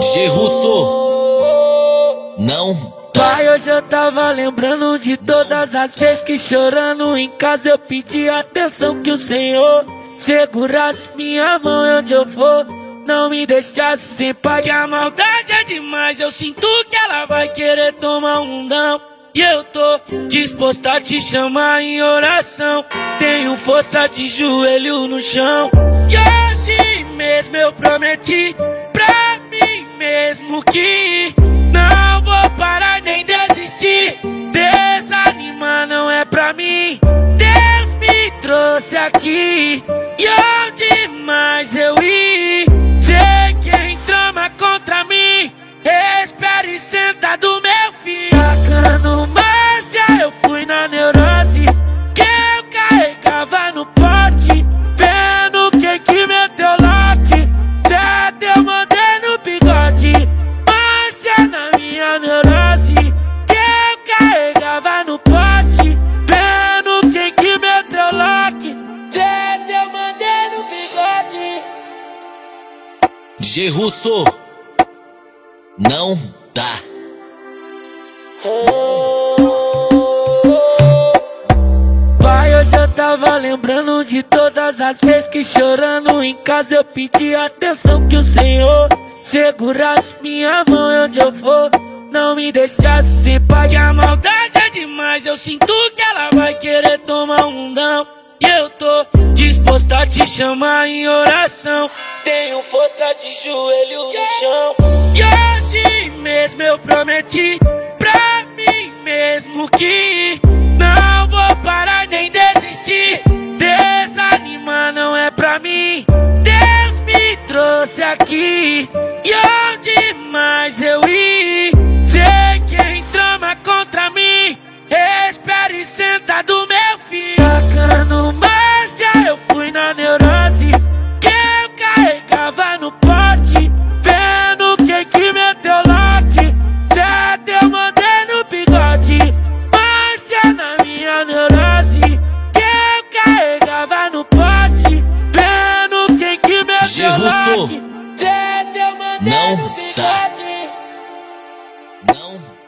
G Russo. Não Pai, hoje eu tava lembrando de todas as vezes que chorando em casa eu pedi atenção que o Senhor segurasse minha mão onde eu for. Não me deixasse sem pai, que a maldade é demais. Eu sinto que ela vai querer tomar um dão. E eu tô disposto a te chamar em oração. Tenho força de joelho no chão. E hoje mesmo eu prometi pra mim mesmo que não vou parar nem desistir. Desanimar não é pra mim. Deus me trouxe aqui. E onde mais eu ir? Sei quem trama contra mim. Espere sentado, meu filho. Tacando marcha, eu fui na neurose. G Russo. Não dá. Pai, hoje eu tava lembrando de todas as vezes que chorando em casa eu pedi atenção que o Senhor segurasse minha mão onde eu for. Não me deixasse sem pai, que a maldade é demais. Eu sinto que ela vai querer tomar um dão. E eu tô postar te chamar em oração. Tenho força de joelho no chão. E hoje mesmo eu prometi pra mim mesmo que não vou parar nem desistir. Desanimar não é pra mim. Deus me trouxe aqui. E onde mais eu ia? neurose Que eu carregava no pote Vendo quem que meteu lock já teu mandei no bigode Mancha na minha neurose Que eu carregava no pote Vendo quem que meteu lock já teu mandei no bigode. Não